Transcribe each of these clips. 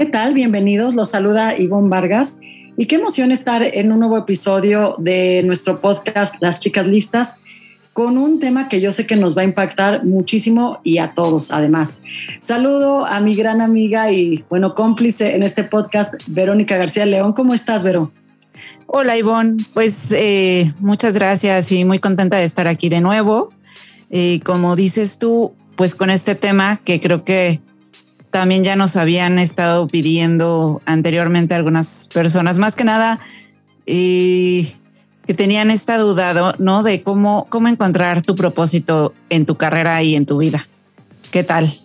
¿Qué tal? Bienvenidos. Los saluda Ivonne Vargas. Y qué emoción estar en un nuevo episodio de nuestro podcast Las Chicas Listas con un tema que yo sé que nos va a impactar muchísimo y a todos además. Saludo a mi gran amiga y bueno, cómplice en este podcast, Verónica García León. ¿Cómo estás, Vero? Hola, Ivonne. Pues eh, muchas gracias y muy contenta de estar aquí de nuevo. Eh, como dices tú, pues con este tema que creo que también ya nos habían estado pidiendo anteriormente algunas personas, más que nada, eh, que tenían esta duda, ¿no? De cómo, cómo encontrar tu propósito en tu carrera y en tu vida. ¿Qué tal?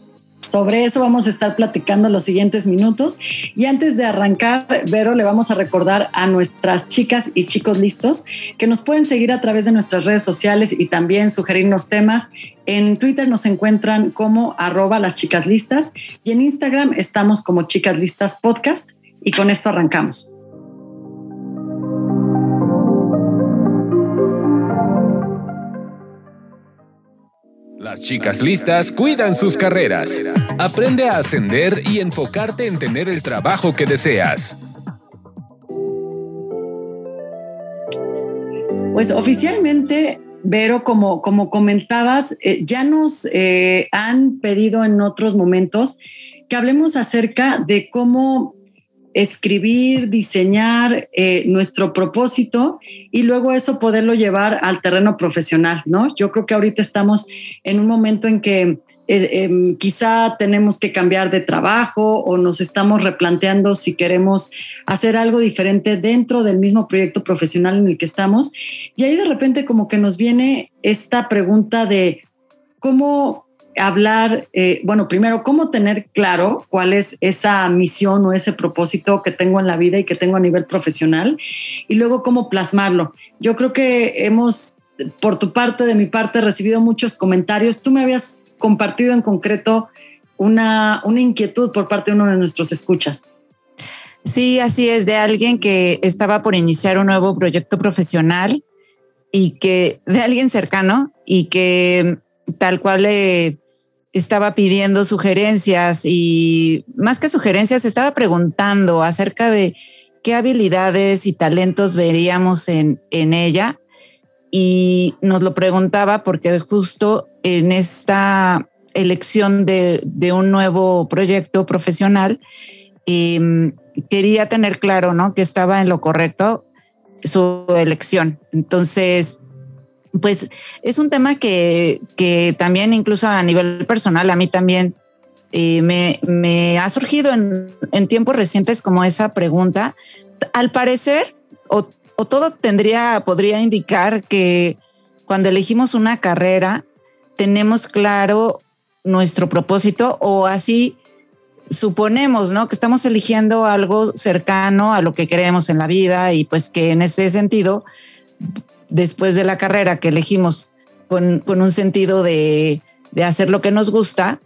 Sobre eso vamos a estar platicando los siguientes minutos. Y antes de arrancar, Vero, le vamos a recordar a nuestras chicas y chicos listos que nos pueden seguir a través de nuestras redes sociales y también sugerirnos temas. En Twitter nos encuentran como arroba las chicas listas y en Instagram estamos como chicas listas podcast. Y con esto arrancamos. Las chicas listas cuidan sus carreras. Aprende a ascender y enfocarte en tener el trabajo que deseas. Pues oficialmente, Vero, como, como comentabas, eh, ya nos eh, han pedido en otros momentos que hablemos acerca de cómo escribir, diseñar eh, nuestro propósito y luego eso poderlo llevar al terreno profesional, ¿no? Yo creo que ahorita estamos en un momento en que eh, em, quizá tenemos que cambiar de trabajo o nos estamos replanteando si queremos hacer algo diferente dentro del mismo proyecto profesional en el que estamos. Y ahí de repente como que nos viene esta pregunta de cómo hablar, eh, bueno, primero, cómo tener claro cuál es esa misión o ese propósito que tengo en la vida y que tengo a nivel profesional, y luego cómo plasmarlo. Yo creo que hemos, por tu parte, de mi parte, recibido muchos comentarios. Tú me habías compartido en concreto una, una inquietud por parte de uno de nuestros escuchas. Sí, así es, de alguien que estaba por iniciar un nuevo proyecto profesional y que, de alguien cercano y que tal cual le estaba pidiendo sugerencias y más que sugerencias, estaba preguntando acerca de qué habilidades y talentos veríamos en, en ella. Y nos lo preguntaba porque justo en esta elección de, de un nuevo proyecto profesional, em, quería tener claro ¿no? que estaba en lo correcto su elección. Entonces, pues es un tema que, también incluso a nivel personal, a mí también eh, me, ha surgido en, tiempos recientes como esa pregunta. Al parecer, o, todo tendría, podría indicar que cuando elegimos una carrera, tenemos claro nuestro propósito o así suponemos, ¿no? Que estamos eligiendo algo cercano a lo que queremos en la vida y pues que en ese sentido después de la carrera que elegimos con, un sentido de, hacer lo que nos gusta,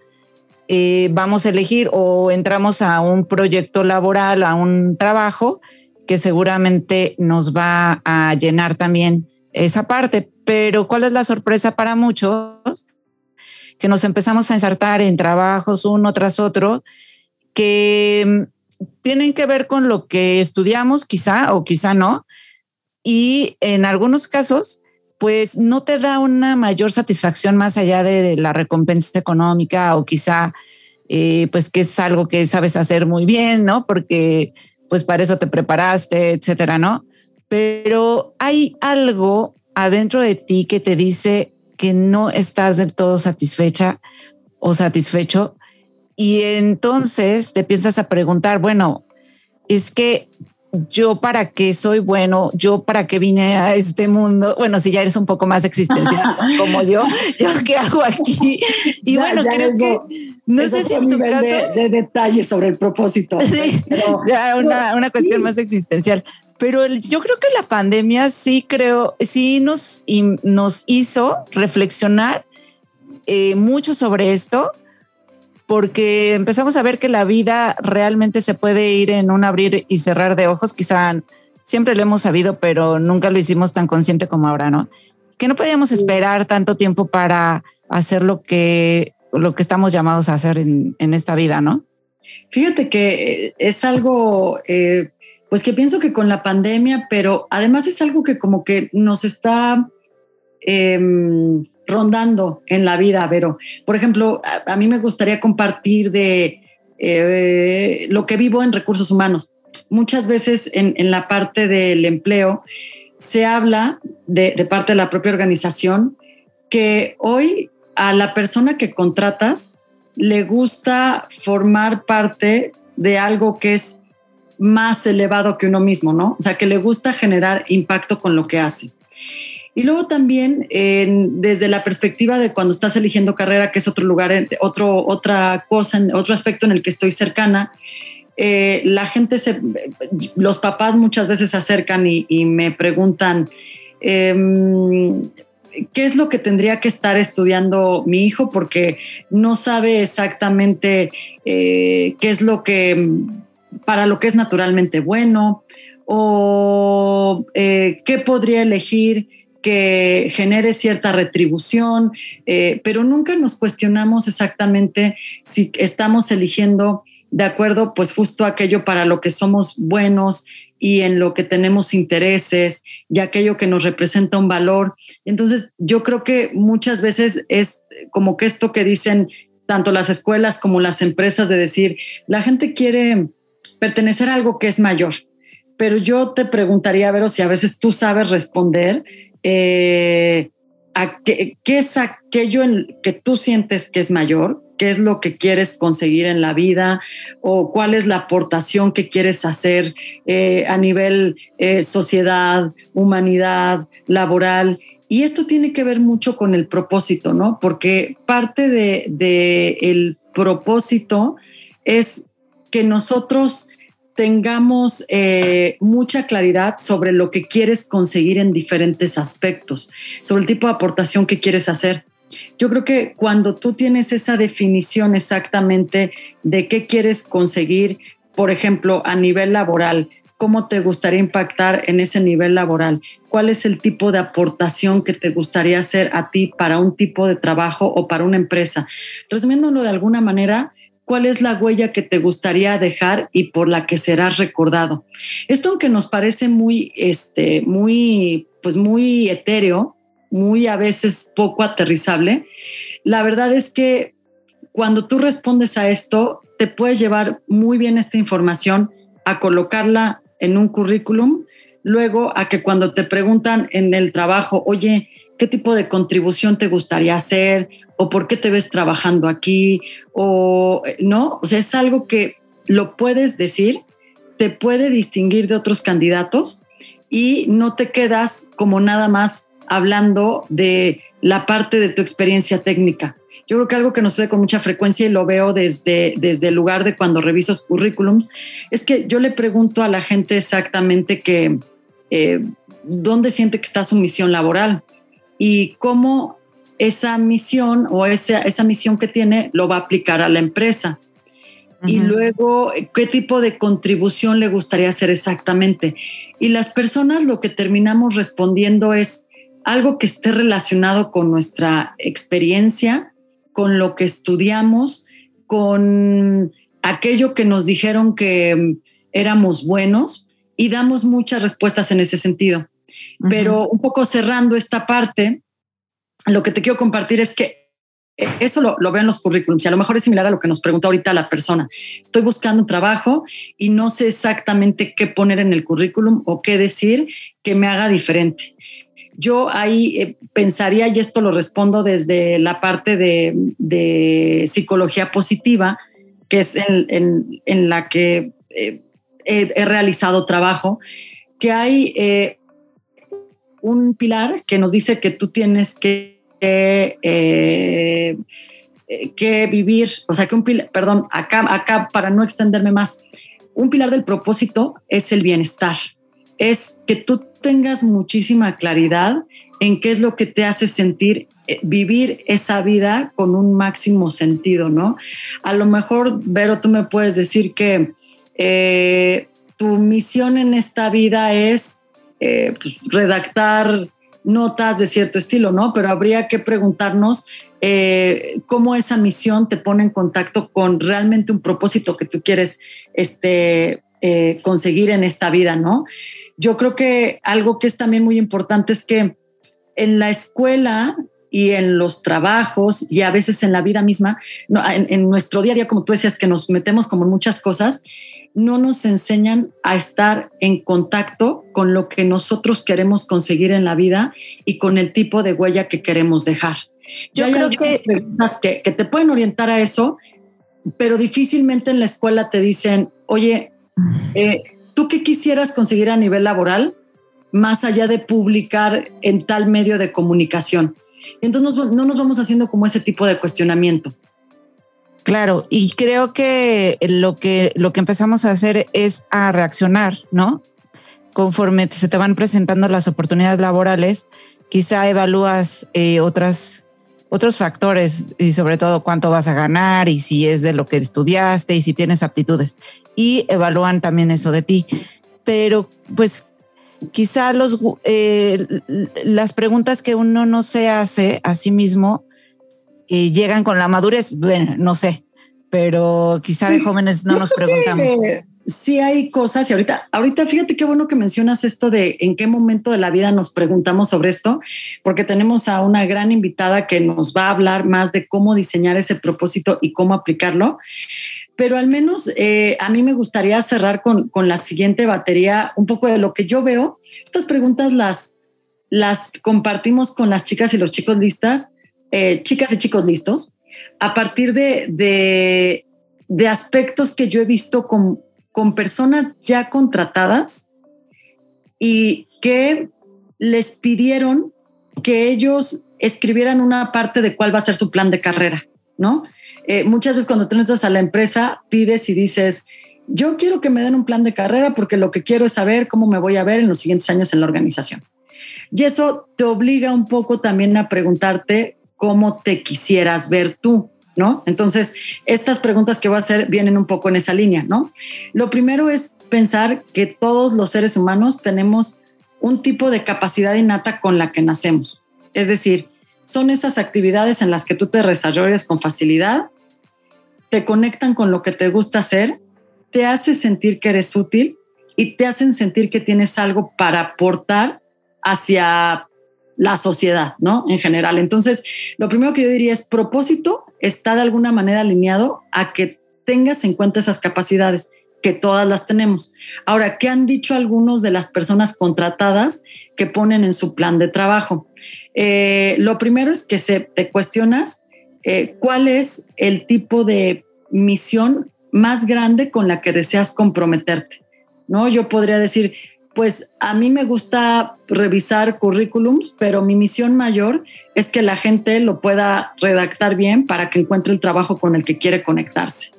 eh, vamos a elegir o entramos a un proyecto laboral, a un trabajo que seguramente nos va a llenar también esa parte. Pero ¿cuál es la sorpresa para muchos? Que nos empezamos a ensartar en trabajos uno tras otro que mm, tienen que ver con lo que estudiamos, quizá o quizá no, y en algunos casos, pues no te da una mayor satisfacción más allá de, la recompensa económica o quizá, eh, pues que es algo que sabes hacer muy bien, ¿no? Porque pues para eso te preparaste, etcétera, ¿no? Pero hay algo adentro de ti que te dice que no estás del todo satisfecha o satisfecho y entonces te piensas a preguntar, bueno, es que yo para qué soy bueno, yo para qué vine a este mundo. Bueno, si ya eres un poco más existencial como yo, yo qué hago aquí. Y bueno, creo que no sé si en tu caso de, detalles sobre el propósito. Sí, ya una, una cuestión más existencial. Pero yo creo que la pandemia sí creo, sí nos, nos hizo reflexionar eh, mucho sobre esto porque empezamos a ver que la vida realmente se puede ir en un abrir y cerrar de ojos. Quizá siempre lo hemos sabido, pero nunca lo hicimos tan consciente como ahora, ¿no? Que no podíamos esperar tanto tiempo para hacer lo que, lo que estamos llamados a hacer en, esta vida, ¿no? Fíjate que eh, es algo, eh, pues que pienso que con la pandemia, pero además es algo que como que nos está... Em, rondando en la vida, Vero. Por ejemplo, a, mí me gustaría compartir de eh, lo que vivo en recursos humanos. Muchas veces en, la parte del empleo se habla de, de parte de la propia organización que hoy a la persona que contratas le gusta formar parte de algo que es más elevado que uno mismo, ¿no? O sea, que le gusta generar impacto con lo que hace. Y luego también desde la perspectiva de cuando estás eligiendo carrera, que es otro lugar, otro, otra cosa, otro aspecto en el que estoy cercana, eh, la gente, se, los papás muchas veces se acercan y, me preguntan, em, ¿qué es lo que tendría que estar estudiando mi hijo? Porque no sabe exactamente eh, qué es lo que, para lo que es naturalmente bueno, o eh, qué podría elegir que genere cierta retribución, eh, pero nunca nos cuestionamos exactamente si estamos eligiendo de acuerdo, pues justo aquello para lo que somos buenos y en lo que tenemos intereses y aquello que nos representa un valor. Entonces, yo creo que muchas veces es como que esto que dicen tanto las escuelas como las empresas de decir, la gente quiere pertenecer a algo que es mayor. Pero yo te preguntaría, Vero, si a veces tú sabes responder eh, qué, es aquello en que tú sientes que es mayor, qué es lo que quieres conseguir en la vida o cuál es la aportación que quieres hacer eh, a nivel eh, sociedad, humanidad, laboral. Y esto tiene que ver mucho con el propósito, ¿no? Porque parte del de, el propósito es que nosotros tengamos eh, mucha claridad sobre lo que quieres conseguir en diferentes aspectos, sobre el tipo de aportación que quieres hacer. Yo creo que cuando tú tienes esa definición exactamente de qué quieres conseguir, por ejemplo, a nivel laboral, cómo te gustaría impactar en ese nivel laboral, cuál es el tipo de aportación que te gustaría hacer a ti para un tipo de trabajo o para una empresa. Resumiéndolo de alguna manera, cuál es la huella que te gustaría dejar y por la que serás recordado. Esto aunque nos parece muy, este, muy, pues muy etéreo, muy a veces poco aterrizable, la verdad es que cuando tú respondes a esto, te puedes llevar muy bien esta información a colocarla en un currículum, luego a que cuando te preguntan en el trabajo, oye, ¿qué tipo de contribución te gustaría hacer? O por qué te ves trabajando aquí, o no, o sea, es algo que lo puedes decir, te puede distinguir de otros candidatos y no te quedas como nada más hablando de la parte de tu experiencia técnica. Yo creo que algo que nos sucede con mucha frecuencia y lo veo desde, desde el lugar de cuando reviso currículums, es que yo le pregunto a la gente exactamente que eh, dónde siente que está su misión laboral y cómo esa misión o esa, esa misión que tiene lo va a aplicar a la empresa. Y luego, ¿qué tipo de contribución le gustaría hacer exactamente? Y las personas lo que terminamos respondiendo es algo que esté relacionado con nuestra experiencia, con lo que estudiamos, con aquello que nos dijeron que mm, éramos buenos y damos muchas respuestas en ese sentido. Pero un poco cerrando esta parte, lo que te quiero compartir es que eso lo, lo, veo en los currículums y a lo mejor es similar a lo que nos pregunta ahorita la persona. Estoy buscando un trabajo y no sé exactamente qué poner en el currículum o qué decir que me haga diferente. Yo ahí eh, pensaría, y esto lo respondo desde la parte de, psicología positiva, que es en, la que eh, he realizado trabajo, que hay eh, un pilar que nos dice que tú tienes que, eh, que vivir, o sea, que un pilar, perdón, acá, acá para no extenderme más, un pilar del propósito es el bienestar, es que tú tengas muchísima claridad en qué es lo que te hace sentir eh, vivir esa vida con un máximo sentido, ¿no? A lo mejor, Vero, tú me puedes decir que eh, tu misión en esta vida es eh, pues, redactar notas de cierto estilo, ¿no? Pero habría que preguntarnos cómo esa misión te pone en contacto con realmente un propósito que tú quieres este, conseguir en esta vida, ¿no? Yo creo que algo que es también muy importante es que en la escuela y en los trabajos y a veces en la vida misma, en, nuestro día a día, como tú decías, que nos metemos como en muchas cosas, no nos enseñan a estar en contacto con lo que nosotros queremos conseguir en la vida y con el tipo de huella que queremos dejar. Yo creo que, que, que te pueden orientar a eso, pero difícilmente en la escuela te dicen, oye, eh, ¿tú qué quisieras conseguir a nivel laboral? más allá de publicar en tal medio de comunicación. Entonces no nos vamos haciendo como ese tipo de cuestionamiento. Claro, y creo que lo que lo que empezamos a hacer es a reaccionar, ¿no? Conforme se te van presentando las oportunidades laborales, quizá evalúas eh, otras otros factores y sobre todo cuánto vas a ganar y si es de lo que estudiaste y si tienes aptitudes y evalúan también eso de ti. Pero pues quizá los, eh, las preguntas que uno no se hace a sí mismo eh, llegan con la madurez, bueno, no sé, pero quizá de jóvenes no nos preguntamos. Sí hay cosas y ahorita, ahorita fíjate qué bueno que mencionas esto de en qué momento de la vida nos preguntamos sobre esto, porque tenemos a una gran invitada que nos va a hablar más de cómo diseñar ese propósito y cómo aplicarlo pero al menos eh, a mí me gustaría cerrar con, la siguiente batería, un poco de lo que yo veo. Estas preguntas las, las compartimos con las chicas y los chicos listas, eh, chicas y chicos listos, a partir de, de, aspectos que yo he visto con, con personas ya contratadas y que les pidieron que ellos escribieran una parte de cuál va a ser su plan de carrera, ¿no? Eh, muchas veces cuando tú entras a la empresa, pides y dices, yo quiero que me den un plan de carrera porque lo que quiero es saber cómo me voy a ver en los siguientes años en la organización. Y eso te obliga un poco también a preguntarte cómo te quisieras ver tú, ¿no? Entonces, estas preguntas que voy a hacer vienen un poco en esa línea, ¿no? Lo primero es pensar que todos los seres humanos tenemos un tipo de capacidad innata con la que nacemos. Es decir, son esas actividades en las que tú te desarrollas con facilidad te conectan con lo que te gusta hacer, te hace sentir que eres útil y te hacen sentir que tienes algo para aportar hacia la sociedad, ¿no? En general. Entonces, lo primero que yo diría es propósito está de alguna manera alineado a que tengas en cuenta esas capacidades, que todas las tenemos. Ahora, ¿qué han dicho algunos de las personas contratadas que ponen en su plan de trabajo? Eh, lo primero es que se, te cuestionas eh, cuál es el tipo de misión más grande con la que deseas comprometerte. ¿no? Yo podría decir, pues a mí me gusta revisar currículums, pero mi misión mayor es que la gente lo pueda redactar bien para que encuentre el trabajo con el que quiere conectarse.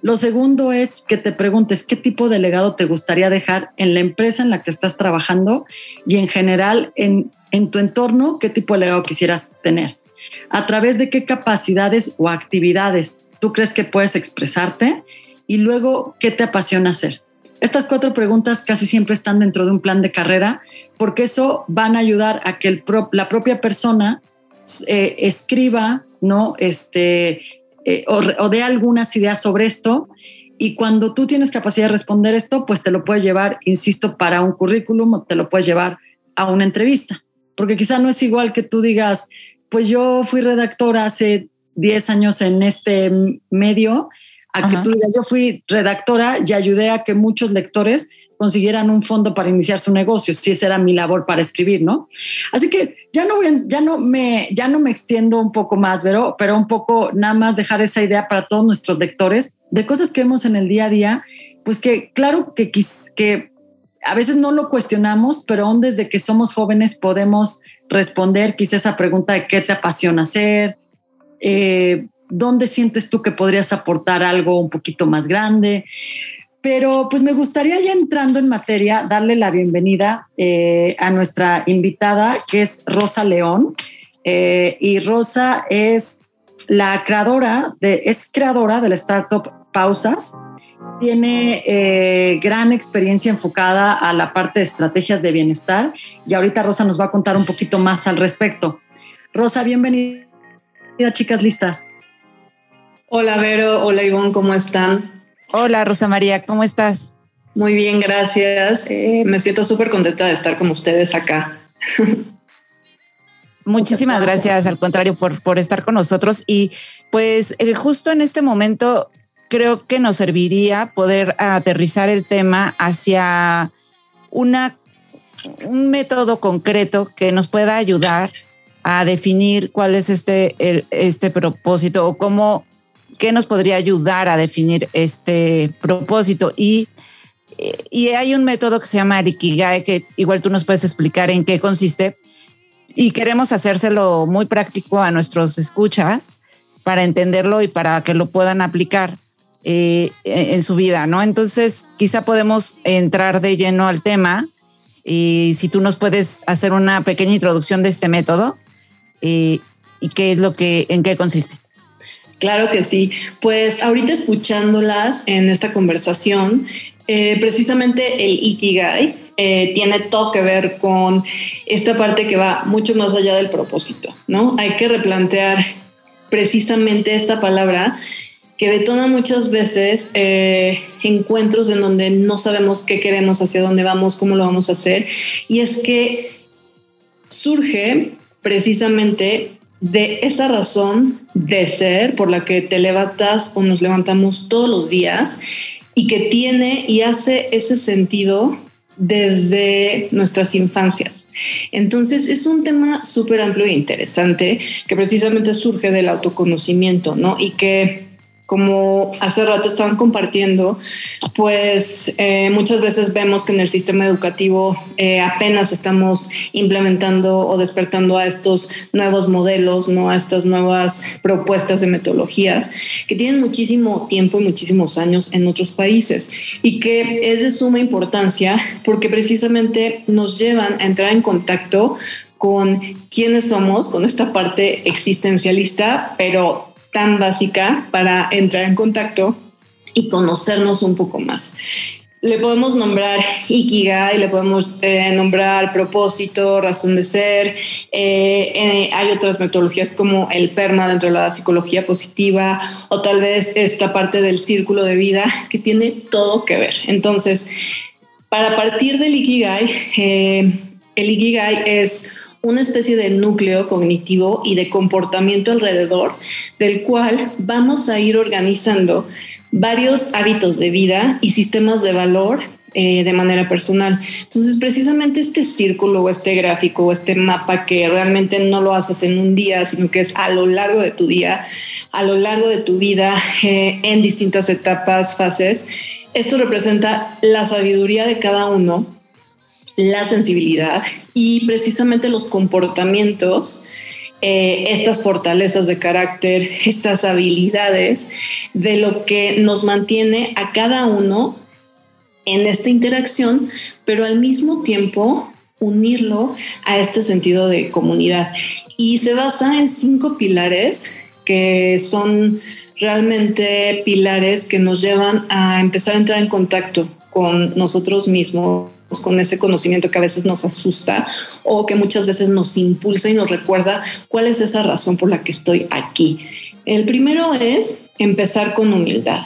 Lo segundo es que te preguntes qué tipo de legado te gustaría dejar en la empresa en la que estás trabajando y en general en, en tu entorno, qué tipo de legado quisieras tener a través de qué capacidades o actividades tú crees que puedes expresarte y luego qué te apasiona hacer. Estas cuatro preguntas casi siempre están dentro de un plan de carrera porque eso van a ayudar a que la propia persona eh, escriba, ¿no? Este, eh, o, dé algunas ideas sobre esto y cuando tú tienes capacidad de responder esto, pues te lo puedes llevar, insisto, para un currículum o te lo puedes llevar a una entrevista. Porque quizá no es igual que tú digas, pues yo fui redactora hace 10 años en este medio, a que tú digas, yo fui redactora y ayudé a que muchos lectores consiguieran un fondo para iniciar su negocio, si esa era mi labor para escribir, ¿no? Así que ya no, voy, ya no, me, ya no me extiendo un poco más, pero, pero un poco nada más dejar esa idea para todos nuestros lectores de cosas que vemos en el día a día pues que claro que, que a veces no lo cuestionamos, pero aún desde que somos jóvenes podemos responder quizá esa pregunta de qué te apasiona hacer, eh, dónde sientes tú que podrías aportar algo un poquito más grande. Pero pues me gustaría ya entrando en materia darle la bienvenida eh, a nuestra invitada, que es Rosa León. Eh, y Rosa es la creadora, de, es creadora de la startup Pausas. Tiene eh, gran experiencia enfocada a la parte de estrategias de bienestar y ahorita Rosa nos va a contar un poquito más al respecto. Rosa, bienvenida, chicas listas. Hola Vero, hola Ivonne, ¿cómo están? Hola Rosa María, ¿cómo estás? Muy bien, gracias. Eh, me siento súper contenta de estar con ustedes acá. Muchísimas gracias, al contrario, por, por estar con nosotros. Y pues eh, justo en este momento creo que nos serviría poder aterrizar el tema hacia una, un método concreto que nos pueda ayudar a definir cuál es este, este propósito o cómo qué nos podría ayudar a definir este propósito. Y, y hay un método que se llama Arikigai, que igual tú nos puedes explicar en qué consiste. Y queremos hacérselo muy práctico a nuestros escuchas para entenderlo y para que lo puedan aplicar eh, en su vida, ¿no? Entonces, quizá podemos entrar de lleno al tema y si tú nos puedes hacer una pequeña introducción de este método eh, y qué es lo que, en qué consiste. Claro que sí. Pues ahorita escuchándolas en esta conversación, eh, precisamente el Ikigai eh, tiene todo que ver con esta parte que va mucho más allá del propósito, ¿no? Hay que replantear precisamente esta palabra que detona muchas veces eh, encuentros en donde no sabemos qué queremos, hacia dónde vamos, cómo lo vamos a hacer. Y es que surge precisamente de esa razón de ser por la que te levantas o nos levantamos todos los días y que tiene y hace ese sentido desde nuestras infancias. Entonces es un tema súper amplio e interesante que precisamente surge del autoconocimiento, ¿no? Y que como hace rato estaban compartiendo, pues eh, muchas veces vemos que en el sistema educativo eh, apenas estamos implementando o despertando a estos nuevos modelos, ¿no? a estas nuevas propuestas de metodologías que tienen muchísimo tiempo y muchísimos años en otros países y que es de suma importancia porque precisamente nos llevan a entrar en contacto con quiénes somos, con esta parte existencialista, pero tan básica para entrar en contacto y conocernos un poco más. Le podemos nombrar Ikigai, le podemos eh, nombrar propósito, razón de ser. Eh, eh, hay otras metodologías como el PERMA dentro de la psicología positiva o tal vez esta parte del círculo de vida que tiene todo que ver. Entonces, para partir del Ikigai, el Ikigai es una especie de núcleo cognitivo y de comportamiento alrededor del cual vamos a ir organizando varios hábitos de vida y sistemas de valor eh, de manera personal. Entonces, precisamente este círculo o este gráfico o este mapa que realmente no lo haces en un día, sino que es a lo largo de tu día, a lo largo de tu vida, eh, en distintas etapas, fases, esto representa la sabiduría de cada uno la sensibilidad y precisamente los comportamientos, eh, estas fortalezas de carácter, estas habilidades de lo que nos mantiene a cada uno en esta interacción, pero al mismo tiempo unirlo a este sentido de comunidad. Y se basa en cinco pilares que son realmente pilares que nos llevan a empezar a entrar en contacto con nosotros mismos con ese conocimiento que a veces nos asusta o que muchas veces nos impulsa y nos recuerda cuál es esa razón por la que estoy aquí. El primero es empezar con humildad.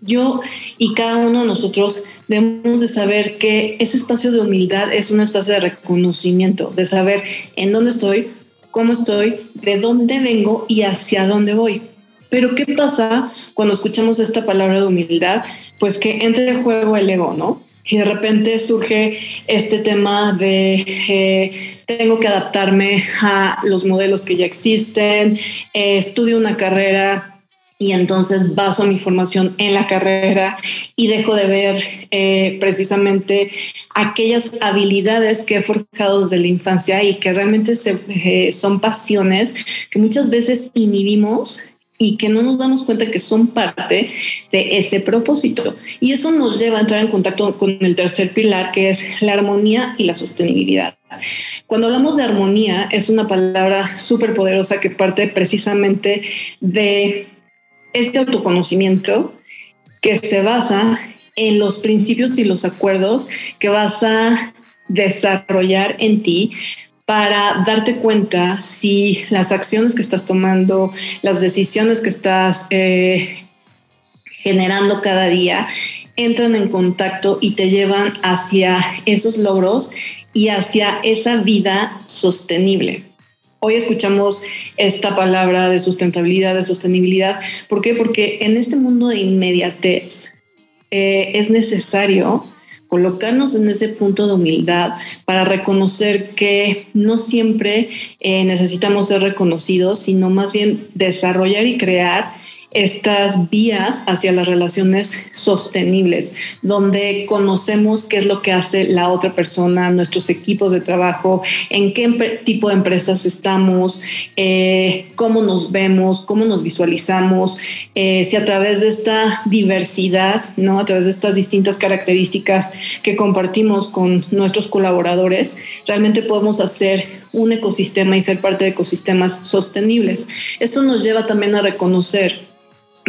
Yo y cada uno de nosotros debemos de saber que ese espacio de humildad es un espacio de reconocimiento, de saber en dónde estoy, cómo estoy, de dónde vengo y hacia dónde voy. Pero ¿qué pasa cuando escuchamos esta palabra de humildad? Pues que entra en juego el ego, ¿no? Y de repente surge este tema de eh, tengo que adaptarme a los modelos que ya existen, eh, estudio una carrera y entonces baso mi formación en la carrera y dejo de ver eh, precisamente aquellas habilidades que he forjado desde la infancia y que realmente eh, son pasiones que muchas veces inhibimos y que no nos damos cuenta que son parte de ese propósito. Y eso nos lleva a entrar en contacto con el tercer pilar, que es la armonía y la sostenibilidad. Cuando hablamos de armonía, es una palabra súper poderosa que parte precisamente de este autoconocimiento que se basa en los principios y los acuerdos que vas a desarrollar en ti para darte cuenta si las acciones que estás tomando, las decisiones que estás eh, generando cada día, entran en contacto y te llevan hacia esos logros y hacia esa vida sostenible. Hoy escuchamos esta palabra de sustentabilidad, de sostenibilidad. ¿Por qué? Porque en este mundo de inmediatez eh, es necesario colocarnos en ese punto de humildad para reconocer que no siempre eh, necesitamos ser reconocidos, sino más bien desarrollar y crear estas vías hacia las relaciones sostenibles, donde conocemos qué es lo que hace la otra persona, nuestros equipos de trabajo, en qué tipo de empresas estamos, eh, cómo nos vemos, cómo nos visualizamos, eh, si a través de esta diversidad, ¿no? a través de estas distintas características que compartimos con nuestros colaboradores, realmente podemos hacer un ecosistema y ser parte de ecosistemas sostenibles. Esto nos lleva también a reconocer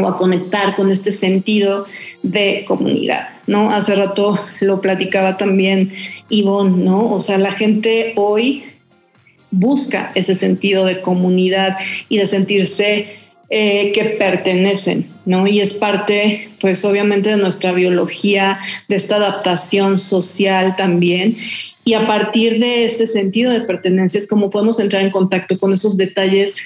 o a conectar con este sentido de comunidad, ¿no? Hace rato lo platicaba también Ivonne, ¿no? O sea, la gente hoy busca ese sentido de comunidad y de sentirse eh, que pertenecen, ¿no? Y es parte, pues obviamente, de nuestra biología, de esta adaptación social también. Y a partir de ese sentido de pertenencia es como podemos entrar en contacto con esos detalles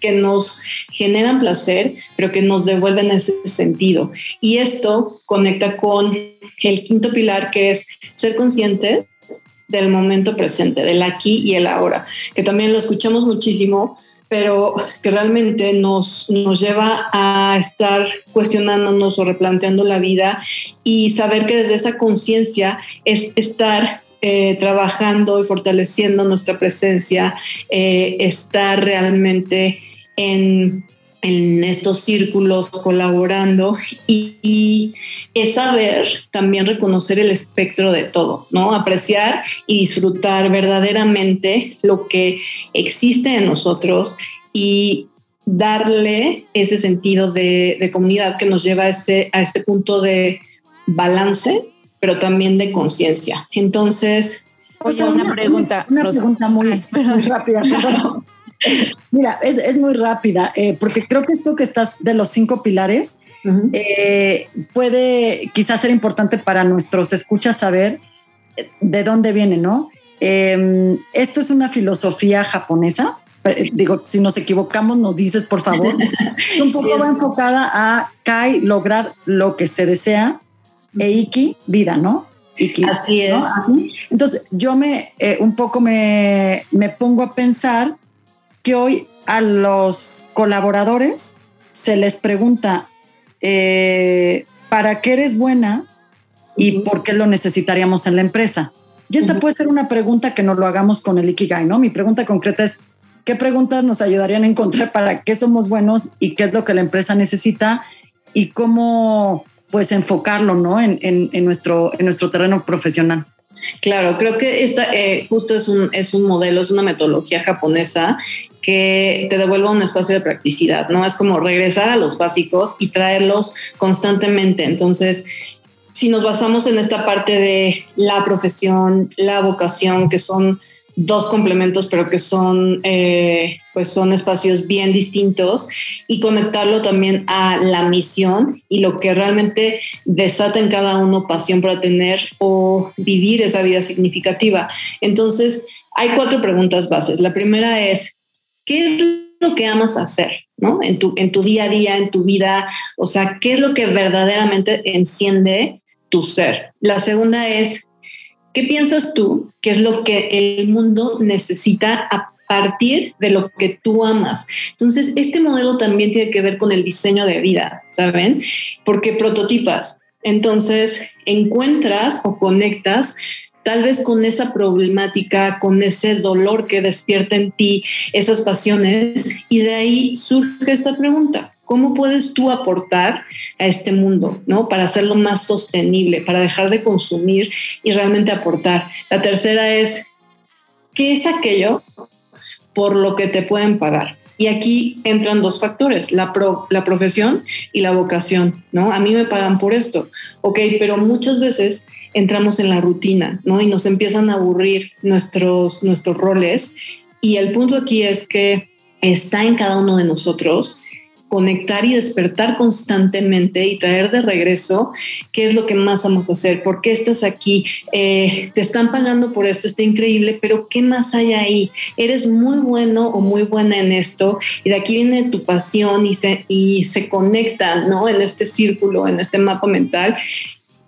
que nos generan placer, pero que nos devuelven ese sentido. Y esto conecta con el quinto pilar, que es ser consciente del momento presente, del aquí y el ahora, que también lo escuchamos muchísimo, pero que realmente nos, nos lleva a estar cuestionándonos o replanteando la vida y saber que desde esa conciencia es estar eh, trabajando y fortaleciendo nuestra presencia, eh, estar realmente en, estos círculos colaborando y, es saber también reconocer el espectro de todo, ¿no? Apreciar y disfrutar verdaderamente lo que existe en nosotros y darle ese sentido de, comunidad que nos lleva ese, a este punto de balance, pero también de conciencia. Entonces, Oye, una, pregunta. Una, pregunta muy, rápida. Mira, es, muy rápida, eh, porque creo que esto que estás de los cinco pilares eh, puede quizás ser importante para nuestros escuchas saber eh, de dónde viene, ¿no? Em, esto es una filosofía japonesa. Digo, si nos equivocamos, nos dices, por favor. un poco enfocada a Kai, lograr lo que se desea, e Iki, vida, ¿no? Así es. Entonces, yo me un poco me, me pongo a pensar que hoy a los colaboradores se les pregunta, eh, ¿para qué eres buena y por qué lo necesitaríamos en la empresa? Y esta puede ser una pregunta que nos lo hagamos con el Ikigai, ¿no? Mi pregunta concreta es, ¿qué preguntas nos ayudarían a encontrar para qué somos buenos y qué es lo que la empresa necesita y cómo pues enfocarlo, ¿no? En, nuestro, en nuestro terreno profesional. Claro, creo que esta eh, justo es un, es un modelo, es una metodología japonesa que te devuelva un espacio de practicidad, ¿no? Es como regresar a los básicos y traerlos constantemente. Entonces, si nos basamos en esta parte de la profesión, la vocación, que son dos complementos, pero que son, eh, pues son espacios bien distintos, y conectarlo también a la misión y lo que realmente desata en cada uno pasión para tener o vivir esa vida significativa. Entonces, hay cuatro preguntas bases. La primera es, ¿qué es lo que amas hacer? ¿no? En tu, en tu día a día, en tu vida, o sea, ¿qué es lo que verdaderamente enciende tu ser? La segunda es, ¿qué piensas tú que es lo que el mundo necesita partir de lo que tú amas. Entonces, este modelo también tiene que ver con el diseño de vida, ¿saben? Porque prototipas. Entonces, encuentras o conectas tal vez con esa problemática, con ese dolor que despierta en ti, esas pasiones, y de ahí surge esta pregunta. ¿Cómo puedes tú aportar a este mundo, ¿no? Para hacerlo más sostenible, para dejar de consumir y realmente aportar. La tercera es, ¿qué es aquello por lo que te pueden pagar? Y aquí entran dos factores, la, la profesión y la vocación, ¿no? A mí me pagan por esto, ok, pero muchas veces entramos en la rutina, ¿no? Y nos empiezan a aburrir nuestros, nuestros roles. Y el punto aquí es que está en cada uno de nosotros conectar y despertar constantemente y traer de regreso qué es lo que más vamos a hacer, por qué estás aquí, eh, te están pagando por esto, está increíble, pero ¿qué más hay ahí? Eres muy bueno o muy buena en esto y de aquí viene tu pasión y se, y se conecta, ¿no? En este círculo, en este mapa mental,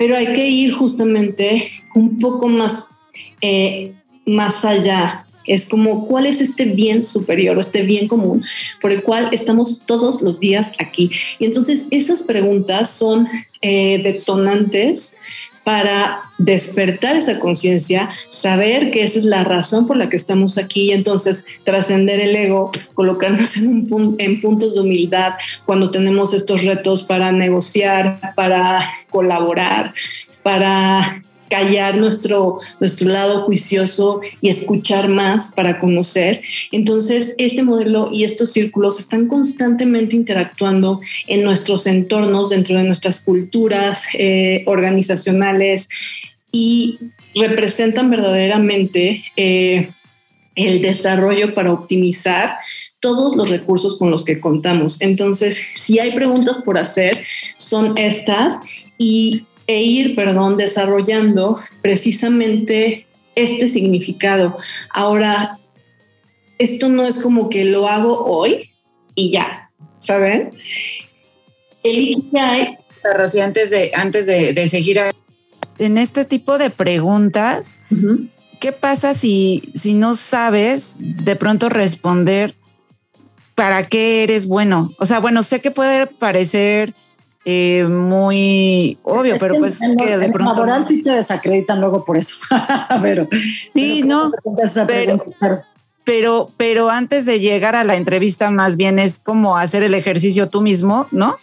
pero hay que ir justamente un poco más, eh, más allá es como, ¿cuál es este bien superior o este bien común por el cual estamos todos los días aquí? Y entonces esas preguntas son eh, detonantes para despertar esa conciencia, saber que esa es la razón por la que estamos aquí y entonces trascender el ego, colocarnos en, un, en puntos de humildad cuando tenemos estos retos para negociar, para colaborar, para callar nuestro, nuestro lado juicioso y escuchar más para conocer. Entonces, este modelo y estos círculos están constantemente interactuando en nuestros entornos, dentro de nuestras culturas eh, organizacionales y representan verdaderamente eh, el desarrollo para optimizar todos los recursos con los que contamos. Entonces, si hay preguntas por hacer, son estas y e ir, perdón, desarrollando precisamente este significado. Ahora, esto no es como que lo hago hoy y ya, ¿saben? El Ikigai... Rosy, antes de, antes de, seguir en este tipo de preguntas, ¿qué pasa si, si no sabes de pronto responder para qué eres bueno? O sea, bueno, sé que puede parecer eh, muy obvio, pero pues que de pronto. laboral sí te desacreditan luego por eso. pero, sí, no. Pero, pero, antes de llegar a la entrevista, más bien es como hacer el ejercicio tú mismo, ¿no?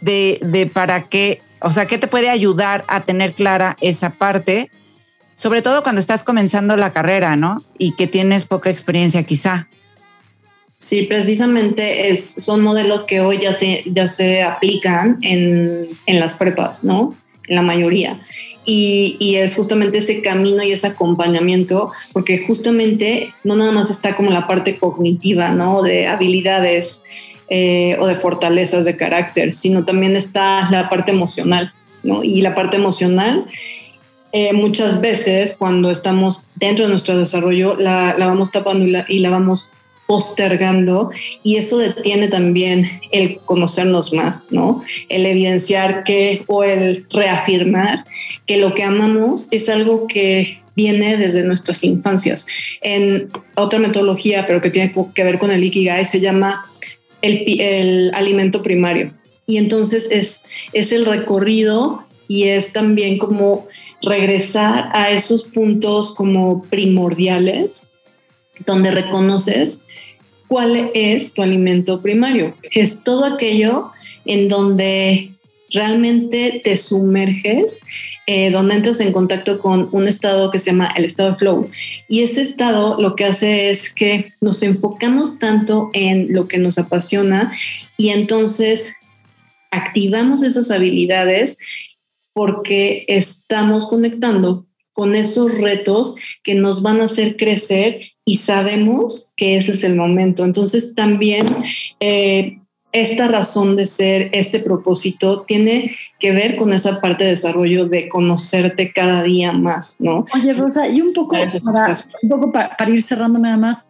de, de para qué, o sea, qué te puede ayudar a tener clara esa parte, sobre todo cuando estás comenzando la carrera, ¿no? Y que tienes poca experiencia quizá. Sí, precisamente es, son modelos que hoy ya se, ya se aplican en, las prepas, ¿no? En la mayoría. Y, es justamente ese camino y ese acompañamiento, porque justamente no nada más está como la parte cognitiva, ¿no? De habilidades eh, o de fortalezas de carácter, sino también está la parte emocional, ¿no? Y la parte emocional eh, muchas veces cuando estamos dentro de nuestro desarrollo la, vamos tapando y la, y la, vamos postergando y eso detiene también el conocernos más, ¿no? El evidenciar que o el reafirmar que lo que amamos es algo que viene desde nuestras infancias. En otra metodología, pero que tiene que ver con el Ikigai, se llama el, el alimento primario. Y entonces es, es el recorrido y es también como regresar a esos puntos como primordiales donde reconoces cuál es tu alimento primario. Es todo aquello en donde realmente te sumerges, eh, donde entras en contacto con un estado que se llama el estado de flow. Y ese estado lo que hace es que nos enfocamos tanto en lo que nos apasiona y entonces activamos esas habilidades porque estamos conectando con esos retos que nos van a hacer crecer y sabemos que ese es el momento. Entonces también eh, esta razón de ser, este propósito, tiene que ver con esa parte de desarrollo de conocerte cada día más, ¿no? Oye, Rosa, y un poco, para, un poco para, ir cerrando nada más,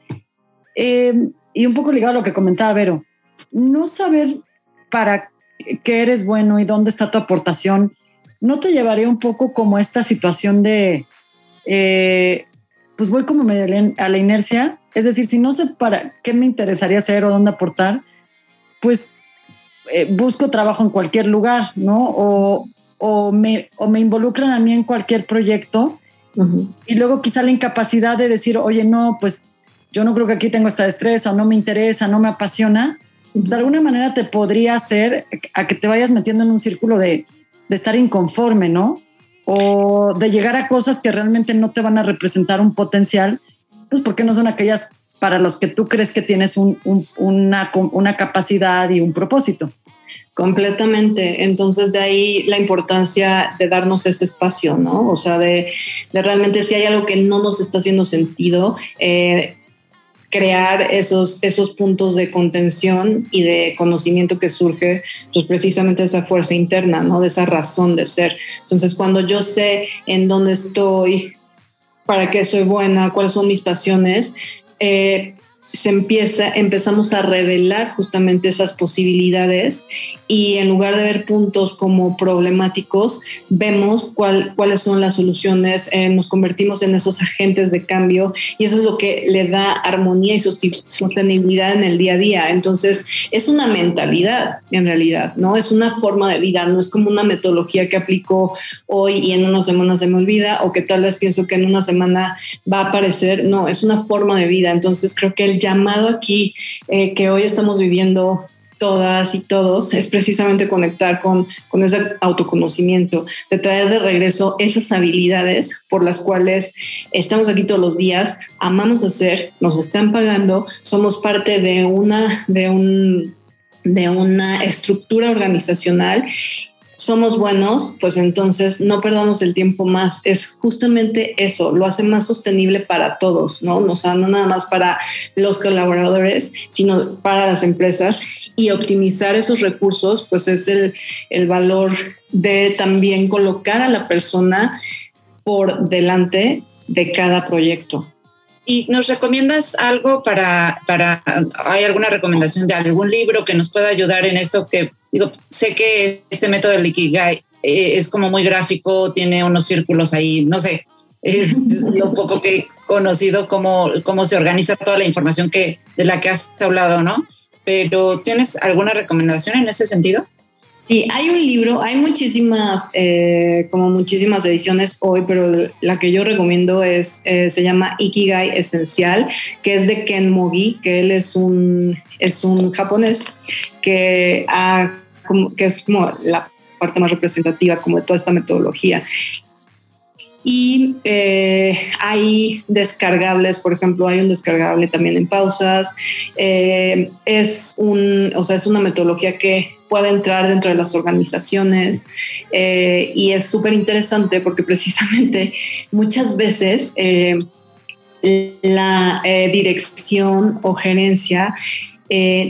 eh, y un poco ligado a lo que comentaba Vero, no saber para qué eres bueno y dónde está tu aportación ¿no te llevaría un poco como esta situación de, eh, pues voy como medio a la inercia Es decir, si no sé para qué me interesaría hacer o dónde aportar, pues eh, busco trabajo en cualquier lugar, ¿no? O, o, me, o me involucran a mí en cualquier proyecto y luego quizá la incapacidad de decir, oye, no, pues yo no creo que aquí tengo esta destreza o no me interesa, no me apasiona, de alguna manera te podría hacer a que te vayas metiendo en un círculo de, de estar inconforme, ¿no? O de llegar a cosas que realmente no te van a representar un potencial, pues porque no son aquellas para los que tú crees que tienes un, una, una capacidad y un propósito. Completamente. Entonces, de ahí la importancia de darnos ese espacio, ¿no? O sea, de, de realmente si hay algo que no nos está haciendo sentido, eh, crear esos, esos puntos de contención y de conocimiento que surge, pues precisamente esa fuerza interna, ¿no? De esa razón de ser. Entonces, cuando yo sé en dónde estoy, para qué soy buena, cuáles son mis pasiones, eh, se empieza, empezamos a revelar justamente esas posibilidades y en lugar de ver puntos como problemáticos, vemos cuál, cuáles son las soluciones, eh, nos convertimos en esos agentes de cambio y eso es lo que le da armonía y sostenibilidad en el día a día. Entonces, es una mentalidad en realidad, ¿no? Es una forma de vida, no es como una metodología que aplico hoy y en una semana se me olvida o que tal vez pienso que en una semana va a aparecer, no, es una forma de vida. Entonces, creo que el llamado aquí eh, que hoy estamos viviendo todas y todos es precisamente conectar con, con ese autoconocimiento, de traer de regreso esas habilidades por las cuales estamos aquí todos los días, amamos hacer, nos están pagando, somos parte de una, de un, de una estructura organizacional somos buenos, pues entonces no perdamos el tiempo más. Es justamente eso, lo hace más sostenible para todos, ¿no? O sea, no nada más para los colaboradores, sino para las empresas. Y optimizar esos recursos, pues es el, el valor de también colocar a la persona por delante de cada proyecto. ¿Y nos recomiendas algo para, para, hay alguna recomendación de algún libro que nos pueda ayudar en esto que digo, sé que este método del Ikigai eh, es como muy gráfico, tiene unos círculos ahí, no sé, es lo poco que he conocido cómo, cómo se organiza toda la información que, de la que has hablado, ¿no? Pero ¿tienes alguna recomendación en ese sentido? Sí, hay un libro, hay muchísimas, eh, como muchísimas ediciones hoy, pero la que yo recomiendo es, eh, se llama Ikigai Esencial, que es de Ken Mogi, que él es un, es un japonés que, que es como la parte más representativa como de toda esta metodología y eh, hay descargables, por ejemplo, hay un descargable también en pausas. Eh, es, un, o sea, es una metodología que puede entrar dentro de las organizaciones eh, y es súper interesante porque precisamente muchas veces la dirección o gerencia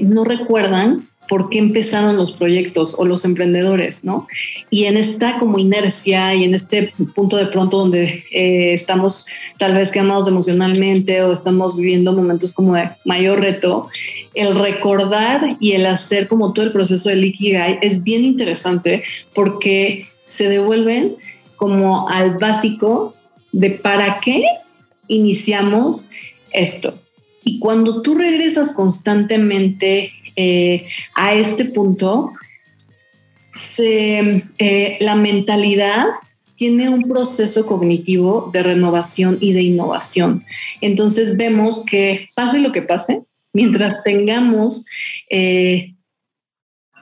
no recuerdan por qué empezaron los proyectos o los emprendedores, ¿no? Y en esta como inercia y en este punto de pronto donde eh, estamos tal vez quemados emocionalmente o estamos viviendo momentos como de mayor reto, el recordar y el hacer como todo el proceso del Ikigai es bien interesante porque se devuelven como al básico de para qué iniciamos esto. Y cuando tú regresas constantemente eh, a este punto, eh, la mentalidad tiene un proceso cognitivo de renovación y de innovación. Entonces vemos que pase lo que pase, mientras tengamos eh,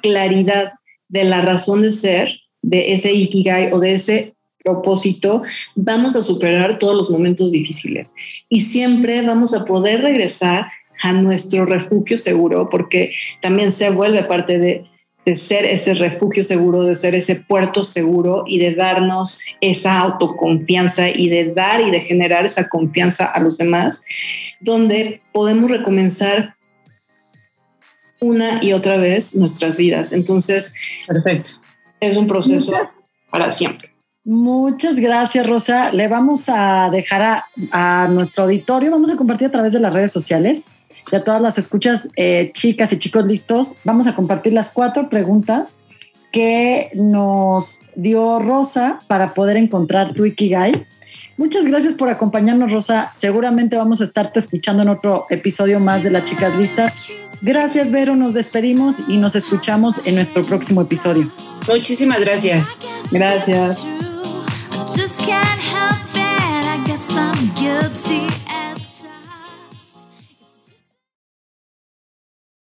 claridad de la razón de ser, de ese ikigai o de ese propósito, vamos a superar todos los momentos difíciles y siempre vamos a poder regresar a nuestro refugio seguro, porque también se vuelve parte de, ser ese refugio seguro, de ser ese puerto seguro y de darnos esa autoconfianza y de dar y de generar esa confianza a los demás, donde podemos recomenzar una y otra vez nuestras vidas. Entonces, perfecto. Es un proceso para siempre. Muchas gracias, Rosa. Le vamos a dejar a, a, nuestro auditorio, vamos a compartir a través de las redes sociales y a todas las escuchas, eh, chicas y chicos listos, vamos a compartir las cuatro preguntas que nos dio Rosa para poder encontrar tu Ikigai. Muchas gracias por acompañarnos, Rosa. Seguramente vamos a estarte escuchando en otro episodio más de Las Chicas Listas. Gracias, Vero. Nos despedimos y nos escuchamos en nuestro próximo episodio. Muchísimas gracias. Gracias.